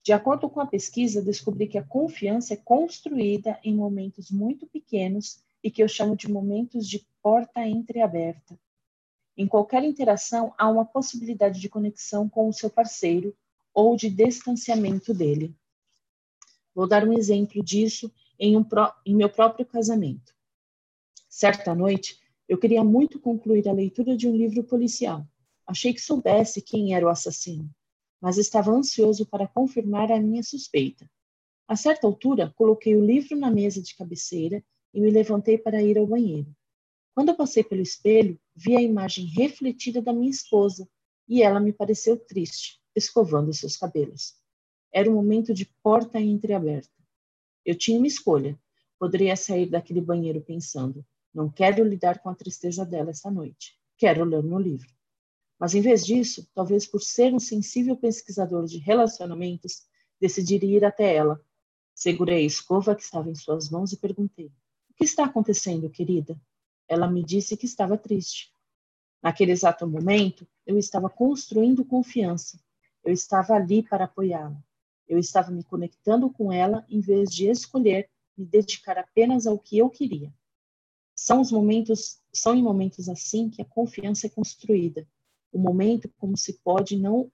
De acordo com a pesquisa, descobri que a confiança é construída em momentos muito pequenos e que eu chamo de momentos de porta entreaberta. Em qualquer interação, há uma possibilidade de conexão com o seu parceiro ou de distanciamento dele. Vou dar um exemplo disso em, um pro, em meu próprio casamento. Certa noite, eu queria muito concluir a leitura de um livro policial. Achei que soubesse quem era o assassino, mas estava ansioso para confirmar a minha suspeita. A certa altura, coloquei o livro na mesa de cabeceira e me levantei para ir ao banheiro. Quando eu passei pelo espelho, vi a imagem refletida da minha esposa e ela me pareceu triste, escovando seus cabelos. Era um momento de porta entreaberta. Eu tinha uma escolha. Poderia sair daquele banheiro pensando: não quero lidar com a tristeza dela esta noite. Quero ler meu livro. Mas em vez disso, talvez por ser um sensível pesquisador de relacionamentos, decidi ir até ela. Segurei a escova que estava em suas mãos e perguntei: O que está acontecendo, querida? Ela me disse que estava triste. Naquele exato momento, eu estava construindo confiança. Eu estava ali para apoiá-la. Eu estava me conectando com ela em vez de escolher me dedicar apenas ao que eu queria. São os momentos, são em momentos assim que a confiança é construída. O momento como se pode não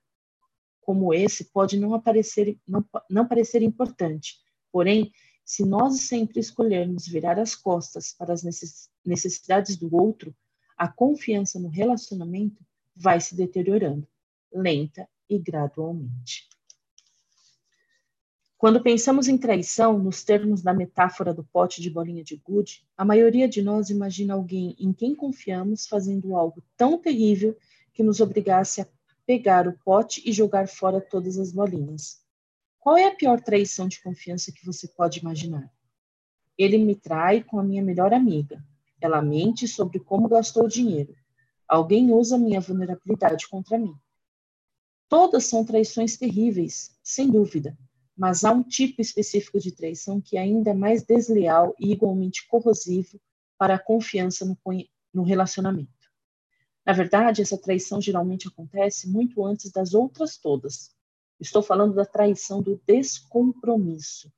como esse pode não aparecer não, não parecer importante. Porém, se nós sempre escolhermos virar as costas para as necessidades do outro, a confiança no relacionamento vai se deteriorando, lenta e gradualmente. Quando pensamos em traição, nos termos da metáfora do pote de bolinha de gude, a maioria de nós imagina alguém em quem confiamos fazendo algo tão terrível que nos obrigasse a pegar o pote e jogar fora todas as bolinhas. Qual é a pior traição de confiança que você pode imaginar? Ele me trai com a minha melhor amiga. Ela mente sobre como gastou o dinheiro. Alguém usa minha vulnerabilidade contra mim. Todas são traições terríveis, sem dúvida, mas há um tipo específico de traição que é ainda mais desleal e igualmente corrosivo para a confiança no, no relacionamento. Na verdade, essa traição geralmente acontece muito antes das outras todas. Estou falando da traição do descompromisso,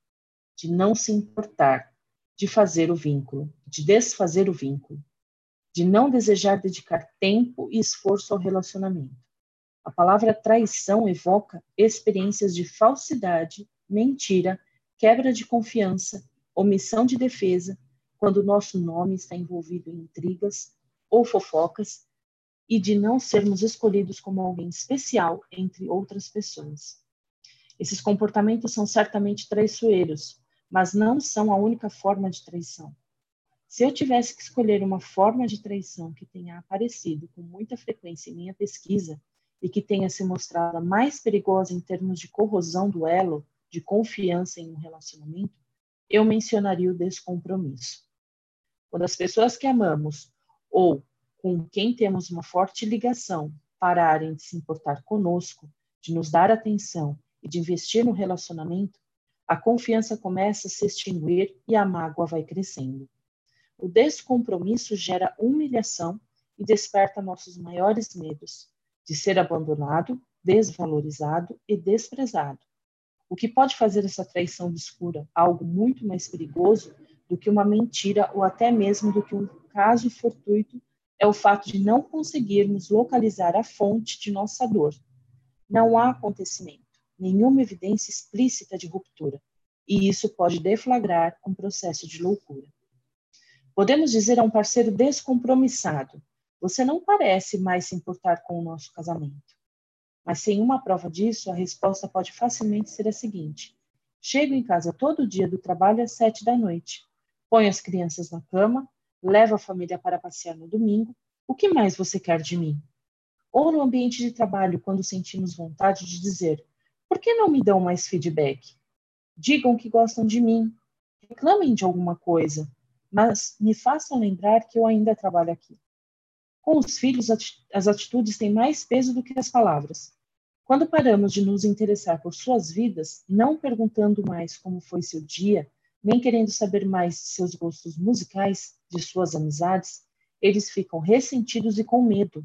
de não se importar, de fazer o vínculo, de desfazer o vínculo, de não desejar dedicar tempo e esforço ao relacionamento. A palavra traição evoca experiências de falsidade, mentira, quebra de confiança, omissão de defesa, quando o nosso nome está envolvido em intrigas ou fofocas, e de não sermos escolhidos como alguém especial entre outras pessoas. Esses comportamentos são certamente traiçoeiros, mas não são a única forma de traição. Se eu tivesse que escolher uma forma de traição que tenha aparecido com muita frequência em minha pesquisa e que tenha se mostrado a mais perigosa em termos de corrosão do elo de confiança em um relacionamento, eu mencionaria o descompromisso. Quando as pessoas que amamos ou com quem temos uma forte ligação pararem de se importar conosco, de nos dar atenção e de investir no relacionamento, a confiança começa a se extinguir e a mágoa vai crescendo. O descompromisso gera humilhação e desperta nossos maiores medos de ser abandonado, desvalorizado e desprezado. O que pode fazer essa traição obscura algo muito mais perigoso do que uma mentira ou até mesmo do que um caso fortuito é o fato de não conseguirmos localizar a fonte de nossa dor. Não há acontecimento, nenhuma evidência explícita de ruptura, e isso pode deflagrar um processo de loucura. Podemos dizer a um parceiro descompromissado: Você não parece mais se importar com o nosso casamento. Mas sem uma prova disso, a resposta pode facilmente ser a seguinte: Chego em casa todo dia do trabalho às sete da noite, ponho as crianças na cama, levo a família para passear no domingo. O que mais você quer de mim? Ou no ambiente de trabalho, quando sentimos vontade de dizer: Por que não me dão mais feedback? Digam que gostam de mim, reclamem de alguma coisa, mas me façam lembrar que eu ainda trabalho aqui. Com os filhos, as atitudes têm mais peso do que as palavras. Quando paramos de nos interessar por suas vidas, não perguntando mais como foi seu dia, nem querendo saber mais de seus gostos musicais, de suas amizades, eles ficam ressentidos e com medo,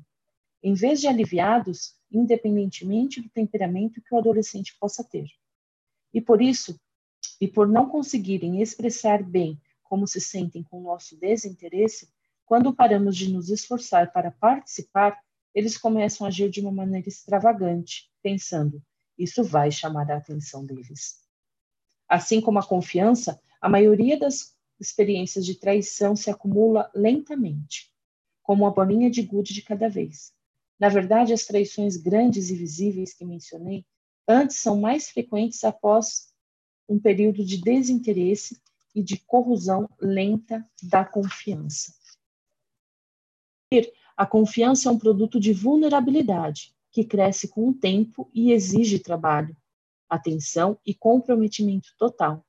em vez de aliviados, independentemente do temperamento que o adolescente possa ter. E por isso, e por não conseguirem expressar bem como se sentem com o nosso desinteresse, quando paramos de nos esforçar para participar, eles começam a agir de uma maneira extravagante, pensando: isso vai chamar a atenção deles. Assim como a confiança, a maioria das experiências de traição se acumula lentamente, como uma bolinha de gude de cada vez. Na verdade, as traições grandes e visíveis que mencionei antes são mais frequentes após um período de desinteresse e de corrosão lenta da confiança. a confiança é um produto de vulnerabilidade, que cresce com o tempo e exige trabalho, atenção e comprometimento total.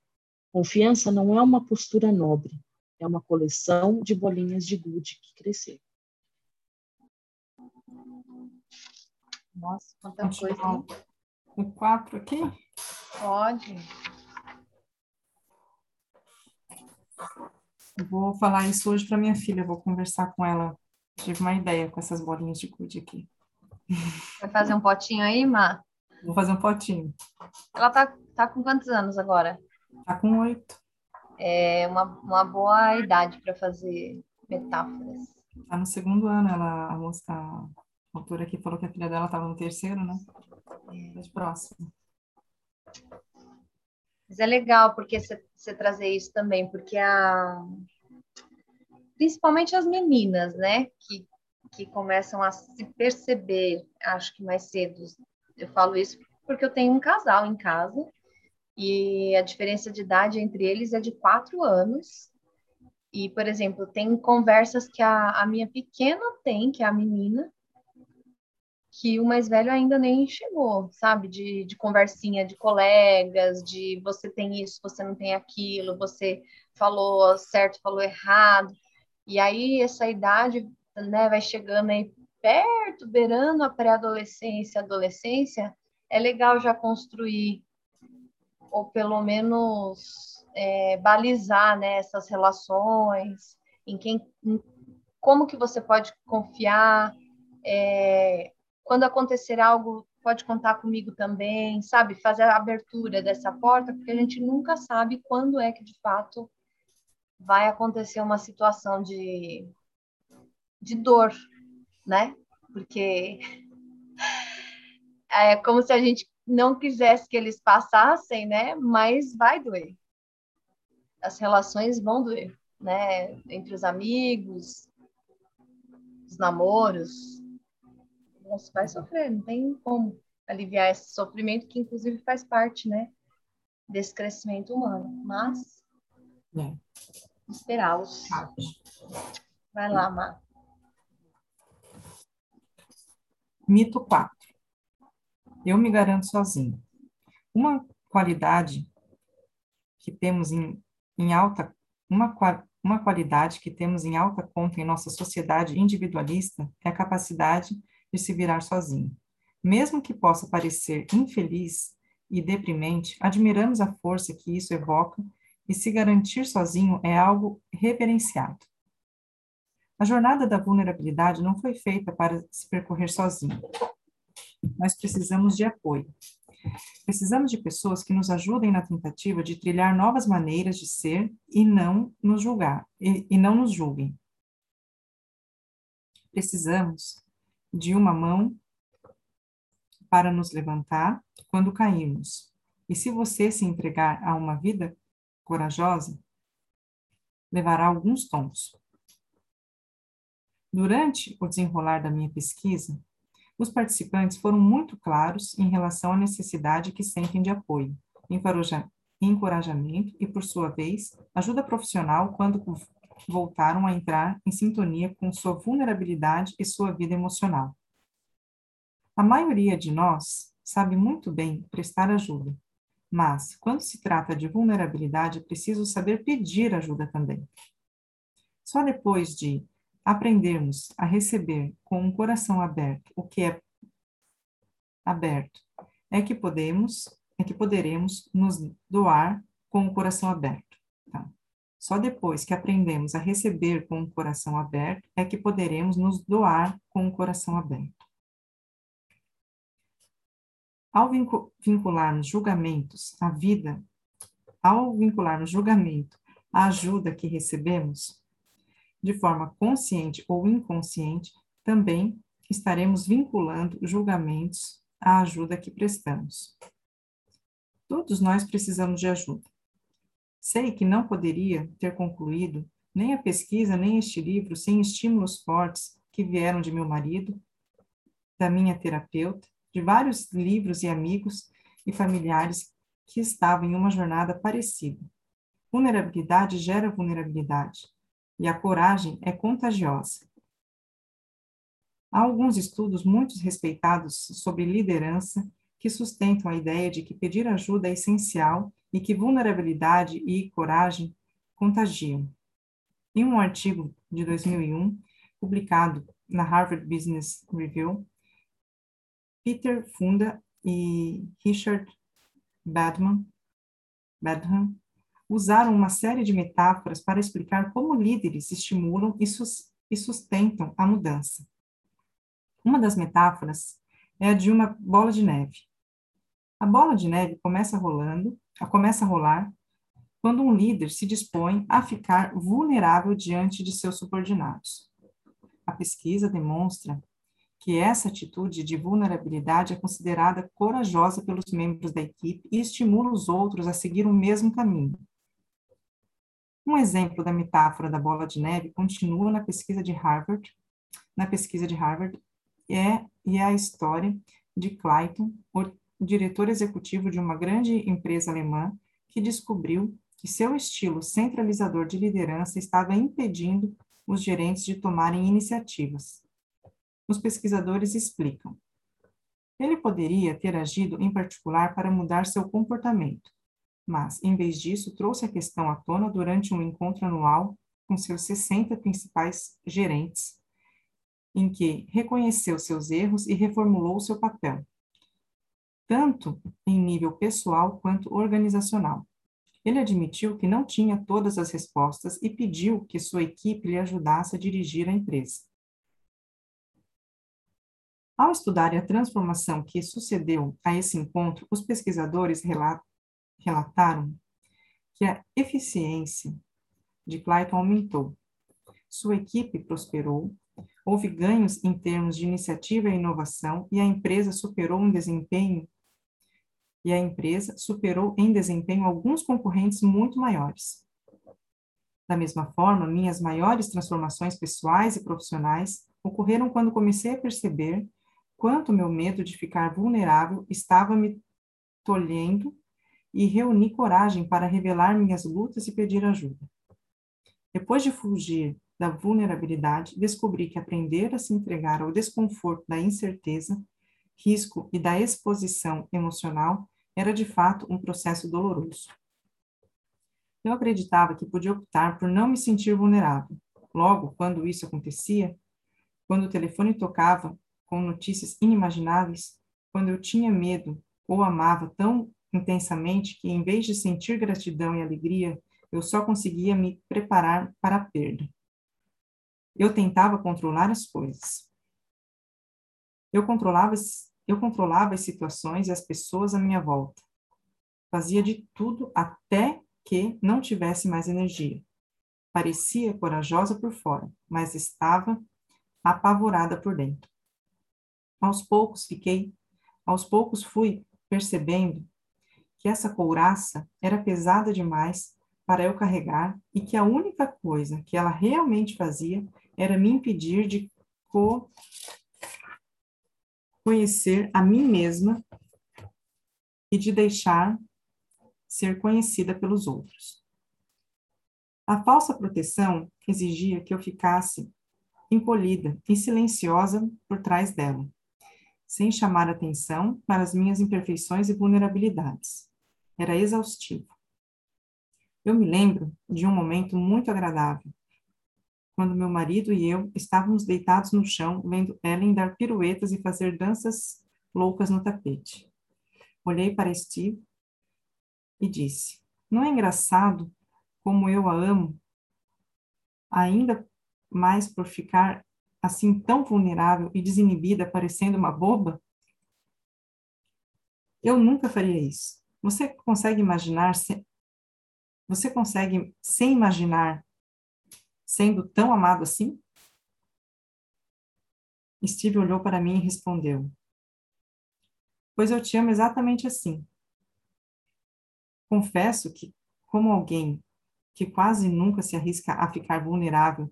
Confiança não é uma postura nobre, é uma coleção de bolinhas de gude que cresceu. Nossa, quanta coisa. Com quatro aqui? Pode. vou falar isso hoje para minha filha, vou conversar com ela. Tive uma ideia com essas bolinhas de gude aqui. Vai fazer um potinho aí, Má? Vou fazer um potinho. Ela tá, tá com quantos anos agora? Tá com oito. É uma, uma boa idade para fazer metáforas. Tá no segundo ano, ela, a moça, a autora aqui falou que a filha dela estava no terceiro, né? É. próximo. Mas é legal porque você trazer isso também, porque a principalmente as meninas, né, que, que começam a se perceber, acho que mais cedo. Eu falo isso porque eu tenho um casal em casa e a diferença de idade entre eles é de quatro anos. E, por exemplo, tem conversas que a, a minha pequena tem, que é a menina, que o mais velho ainda nem chegou, sabe? De, de conversinha de colegas, de você tem isso, você não tem aquilo, você falou certo, falou errado. E aí essa idade né, vai chegando aí perto, beirando a pré-adolescência, adolescência, é legal já construir, ou pelo menos é, balizar né, essas relações, em quem, em como que você pode confiar, é, quando acontecer algo, pode contar comigo também, sabe? Fazer a abertura dessa porta, porque a gente nunca sabe quando é que de fato vai acontecer uma situação de, de dor, né? Porque é como se a gente não quisesse que eles passassem, né? Mas vai doer. As relações vão doer, né? Entre os amigos, os namoros, você vai sofrer, não tem como aliviar esse sofrimento que inclusive faz parte, né, desse crescimento humano. Mas é. esperá-los. Vai lá, Má. Mito 4. Eu me garanto sozinho. Uma qualidade que temos em, em alta, uma, uma qualidade que temos em alta conta em nossa sociedade individualista é a capacidade de se virar sozinho. Mesmo que possa parecer infeliz e deprimente, admiramos a força que isso evoca e se garantir sozinho é algo reverenciado. A jornada da vulnerabilidade não foi feita para se percorrer sozinho. Nós precisamos de apoio. Precisamos de pessoas que nos ajudem na tentativa de trilhar novas maneiras de ser e não nos julgar e, e não nos julguem. Precisamos de uma mão para nos levantar quando caímos. E se você se entregar a uma vida corajosa, levará alguns tons. Durante o desenrolar da minha pesquisa, os participantes foram muito claros em relação à necessidade que sentem de apoio, encorajamento e, por sua vez, ajuda profissional quando voltaram a entrar em sintonia com sua vulnerabilidade e sua vida emocional. A maioria de nós sabe muito bem prestar ajuda, mas quando se trata de vulnerabilidade é preciso saber pedir ajuda também. Só depois de aprendermos a receber com um coração aberto o que é aberto é que podemos é que poderemos nos doar com o coração aberto. Só depois que aprendemos a receber com o coração aberto é que poderemos nos doar com o coração aberto. Ao vincularmos julgamentos à vida, ao vincularmos julgamento à ajuda que recebemos, de forma consciente ou inconsciente, também estaremos vinculando julgamentos à ajuda que prestamos. Todos nós precisamos de ajuda. Sei que não poderia ter concluído nem a pesquisa, nem este livro sem estímulos fortes que vieram de meu marido, da minha terapeuta, de vários livros e amigos e familiares que estavam em uma jornada parecida. Vulnerabilidade gera vulnerabilidade, e a coragem é contagiosa. Há alguns estudos muito respeitados sobre liderança que sustentam a ideia de que pedir ajuda é essencial e que vulnerabilidade e coragem contagiam. Em um artigo de 2001, publicado na Harvard Business Review, Peter Funda e Richard Badman, Badham usaram uma série de metáforas para explicar como líderes estimulam e, sus e sustentam a mudança. Uma das metáforas é a de uma bola de neve. A bola de neve começa rolando, começa a rolar quando um líder se dispõe a ficar vulnerável diante de seus subordinados. A pesquisa demonstra que essa atitude de vulnerabilidade é considerada corajosa pelos membros da equipe e estimula os outros a seguir o mesmo caminho. Um exemplo da metáfora da bola de neve continua na pesquisa de Harvard, na pesquisa de Harvard, é, e é a história de Clayton, diretor executivo de uma grande empresa alemã, que descobriu que seu estilo centralizador de liderança estava impedindo os gerentes de tomarem iniciativas. Os pesquisadores explicam. Ele poderia ter agido em particular para mudar seu comportamento, mas, em vez disso, trouxe a questão à tona durante um encontro anual com seus 60 principais gerentes, em que reconheceu seus erros e reformulou seu papel, tanto em nível pessoal quanto organizacional. Ele admitiu que não tinha todas as respostas e pediu que sua equipe lhe ajudasse a dirigir a empresa. Ao estudarem a transformação que sucedeu a esse encontro, os pesquisadores relataram que a eficiência de Clayton aumentou. Sua equipe prosperou, houve ganhos em termos de iniciativa e inovação e a empresa superou um desempenho e a empresa superou em desempenho alguns concorrentes muito maiores. Da mesma forma, minhas maiores transformações pessoais e profissionais ocorreram quando comecei a perceber quanto meu medo de ficar vulnerável estava me tolhendo e reuni coragem para revelar minhas lutas e pedir ajuda. Depois de fugir da vulnerabilidade, descobri que aprender a se entregar ao desconforto da incerteza risco e da exposição emocional era de fato um processo doloroso. Eu acreditava que podia optar por não me sentir vulnerável. Logo, quando isso acontecia, quando o telefone tocava com notícias inimagináveis, quando eu tinha medo ou amava tão intensamente que, em vez de sentir gratidão e alegria, eu só conseguia me preparar para a perda. Eu tentava controlar as coisas. Eu controlava eu controlava as situações e as pessoas à minha volta. Fazia de tudo até que não tivesse mais energia. Parecia corajosa por fora, mas estava apavorada por dentro. Aos poucos fiquei, aos poucos fui percebendo que essa couraça era pesada demais para eu carregar e que a única coisa que ela realmente fazia era me impedir de co conhecer a mim mesma e de deixar ser conhecida pelos outros. A falsa proteção exigia que eu ficasse encolhida e silenciosa por trás dela, sem chamar atenção para as minhas imperfeições e vulnerabilidades. Era exaustivo. Eu me lembro de um momento muito agradável quando meu marido e eu estávamos deitados no chão, vendo Ellen dar piruetas e fazer danças loucas no tapete. Olhei para Steve e disse: Não é engraçado como eu a amo, ainda mais por ficar assim tão vulnerável e desinibida, parecendo uma boba? Eu nunca faria isso. Você consegue imaginar se você consegue sem imaginar sendo tão amado assim? Steve olhou para mim e respondeu: Pois eu te amo exatamente assim. Confesso que, como alguém que quase nunca se arrisca a ficar vulnerável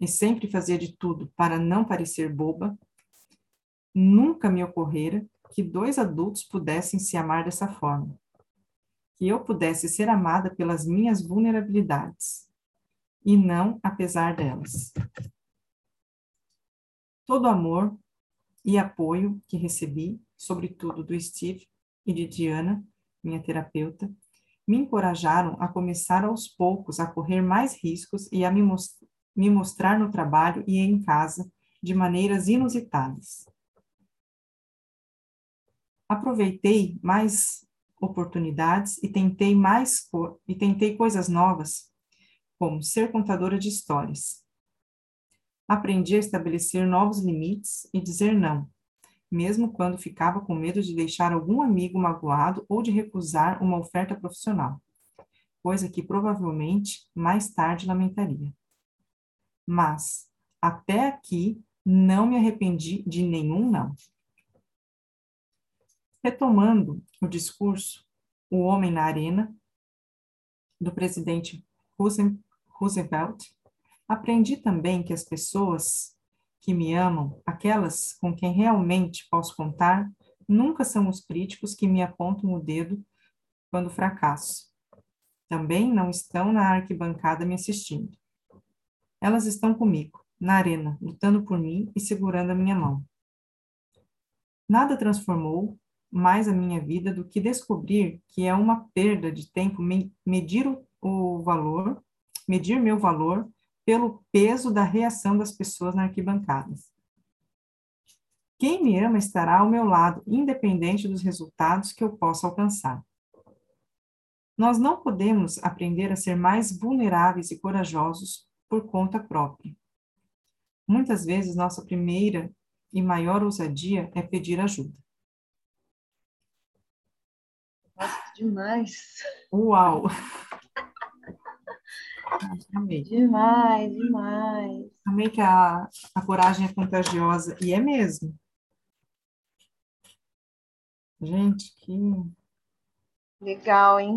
e sempre fazia de tudo para não parecer boba, nunca me ocorrera que dois adultos pudessem se amar dessa forma. Que eu pudesse ser amada pelas minhas vulnerabilidades e não apesar delas. todo amor e apoio que recebi, sobretudo do Steve e de Diana, minha terapeuta, me encorajaram a começar aos poucos a correr mais riscos e a me, most me mostrar no trabalho e em casa de maneiras inusitadas. Aproveitei mais oportunidades e tentei mais e tentei coisas novas, como ser contadora de histórias. Aprendi a estabelecer novos limites e dizer não, mesmo quando ficava com medo de deixar algum amigo magoado ou de recusar uma oferta profissional, coisa que provavelmente mais tarde lamentaria. Mas, até aqui, não me arrependi de nenhum não. Retomando o discurso O Homem na Arena, do presidente Roosevelt, aprendi também que as pessoas que me amam, aquelas com quem realmente posso contar, nunca são os críticos que me apontam o dedo quando fracasso. Também não estão na arquibancada me assistindo. Elas estão comigo, na arena, lutando por mim e segurando a minha mão. Nada transformou mais a minha vida do que descobrir que é uma perda de tempo medir o, o valor, medir meu valor pelo peso da reação das pessoas na arquibancada. Quem me ama estará ao meu lado, independente dos resultados que eu possa alcançar. Nós não podemos aprender a ser mais vulneráveis e corajosos por conta própria. Muitas vezes, nossa primeira e maior ousadia é pedir ajuda. Nossa, demais. Uau! Amei. Demais, demais. Amei que a, a coragem é contagiosa. E é mesmo. Gente, que. Legal, hein?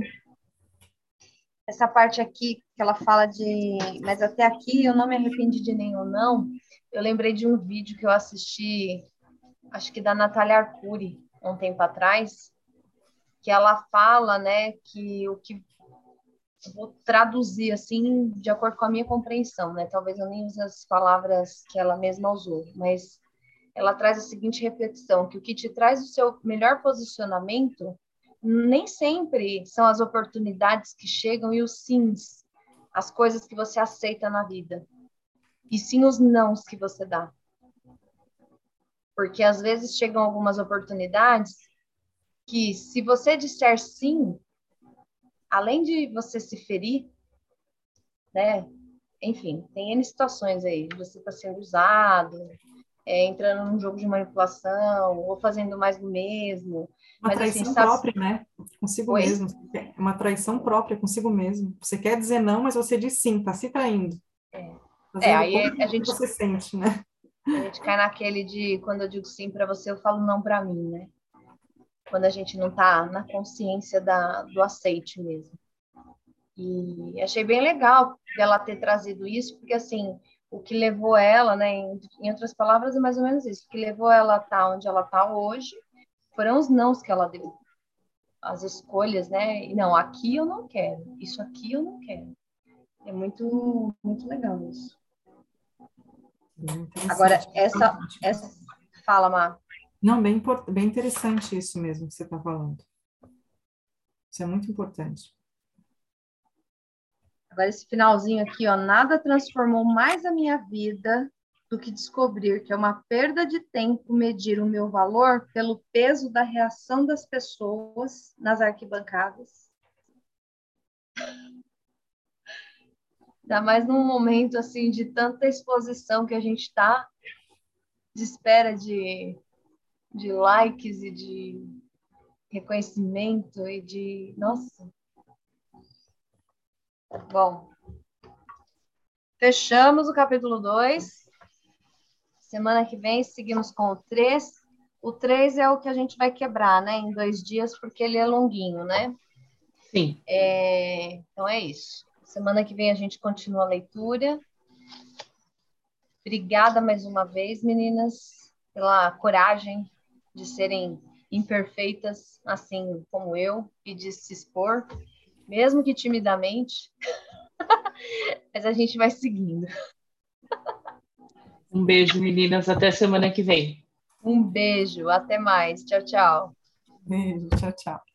Essa parte aqui que ela fala de. Mas até aqui eu não me arrependi de nenhum, não. Eu lembrei de um vídeo que eu assisti, acho que da Natália Arcuri, um tempo atrás, que ela fala, né, que o que vou traduzir assim de acordo com a minha compreensão, né? Talvez eu nem use as palavras que ela mesma usou, mas ela traz a seguinte reflexão: que o que te traz o seu melhor posicionamento nem sempre são as oportunidades que chegam e os sims, as coisas que você aceita na vida, e sim os nãos que você dá. Porque às vezes chegam algumas oportunidades que se você disser sim, além de você se ferir, né? Enfim, tem N situações aí. Você está sendo usado, é, entrando num jogo de manipulação, ou fazendo mais do mesmo. Uma Mas, assim, traição assim, própria, né? Consigo Oi? mesmo. Uma traição própria consigo mesmo. Você quer dizer não, mas você diz sim, tá se traindo. É, é aí a gente... você sente, né? A gente cai naquele de, quando eu digo sim para você, eu falo não para mim, né? Quando a gente não está na consciência da, do aceite mesmo. E achei bem legal ela ter trazido isso, porque assim, o que levou ela, né, em, em outras palavras, é mais ou menos isso, o que levou ela a estar tá onde ela está hoje foram os nãos que ela deu. As escolhas, né? E não, aqui eu não quero, isso aqui eu não quero. É muito, muito legal isso. Agora, essa, essa. Fala, Mar. Não, bem, bem interessante isso mesmo que você está falando. Isso é muito importante. Agora, esse finalzinho aqui, ó, nada transformou mais a minha vida do que descobrir que é uma perda de tempo medir o meu valor pelo peso da reação das pessoas nas arquibancadas. Ainda mais num momento assim de tanta exposição que a gente está, de espera de de likes e de reconhecimento e de. Nossa! Bom, fechamos o capítulo 2. Semana que vem seguimos com o 3. O 3 é o que a gente vai quebrar, né? Em dois dias, porque ele é longuinho, né? Sim. É, então é isso. Semana que vem a gente continua a leitura. Obrigada mais uma vez, meninas, pela coragem de serem imperfeitas, assim como eu, e de se expor, mesmo que timidamente, mas a gente vai seguindo. Um beijo, meninas. Até semana que vem. Um beijo. Até mais. Tchau, tchau. Beijo. Tchau, tchau.